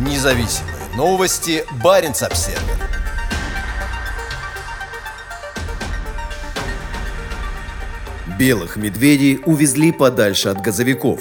Независимые новости. Барин обсерва Белых медведей увезли подальше от газовиков.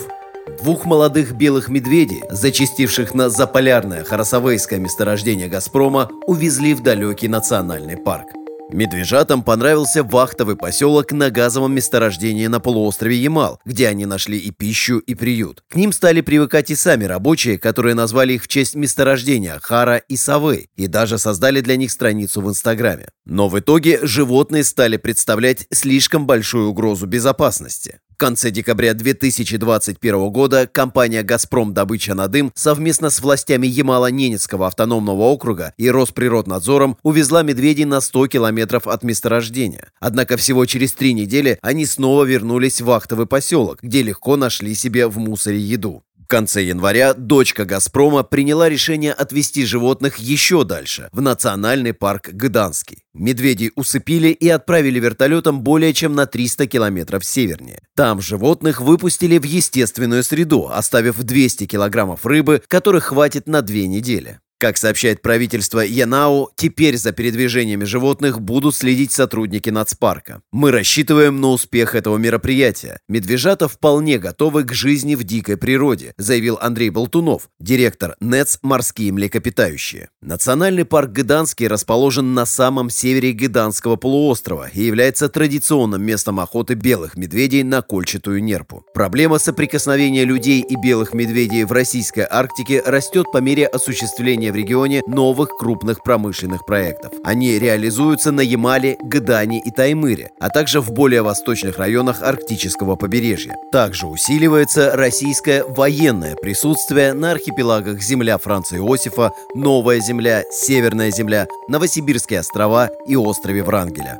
Двух молодых белых медведей, зачастивших на заполярное Харасовейское месторождение «Газпрома», увезли в далекий национальный парк. Медвежатам понравился вахтовый поселок на газовом месторождении на полуострове Ямал, где они нашли и пищу, и приют. К ним стали привыкать и сами рабочие, которые назвали их в честь месторождения Хара и Совы, и даже создали для них страницу в Инстаграме. Но в итоге животные стали представлять слишком большую угрозу безопасности конце декабря 2021 года компания «Газпром. Добыча на дым» совместно с властями Ямало-Ненецкого автономного округа и Росприроднадзором увезла медведей на 100 километров от месторождения. Однако всего через три недели они снова вернулись в вахтовый поселок, где легко нашли себе в мусоре еду. В конце января дочка «Газпрома» приняла решение отвезти животных еще дальше, в национальный парк Гданский. Медведей усыпили и отправили вертолетом более чем на 300 километров севернее. Там животных выпустили в естественную среду, оставив 200 килограммов рыбы, которых хватит на две недели. Как сообщает правительство Янау, теперь за передвижениями животных будут следить сотрудники нацпарка. Мы рассчитываем на успех этого мероприятия. Медвежата вполне готовы к жизни в дикой природе, заявил Андрей Болтунов, директор НЭЦ «Морские млекопитающие». Национальный парк Гыданский расположен на самом севере Гыданского полуострова и является традиционным местом охоты белых медведей на кольчатую нерпу. Проблема соприкосновения людей и белых медведей в российской Арктике растет по мере осуществления в регионе новых крупных промышленных проектов. Они реализуются на Ямале, Гдане и Таймыре, а также в более восточных районах арктического побережья. Также усиливается российское военное присутствие на архипелагах Земля Франца Иосифа, Новая Земля, Северная Земля, Новосибирские острова и острове Врангеля.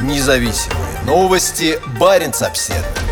Независимые новости. Барин обседный.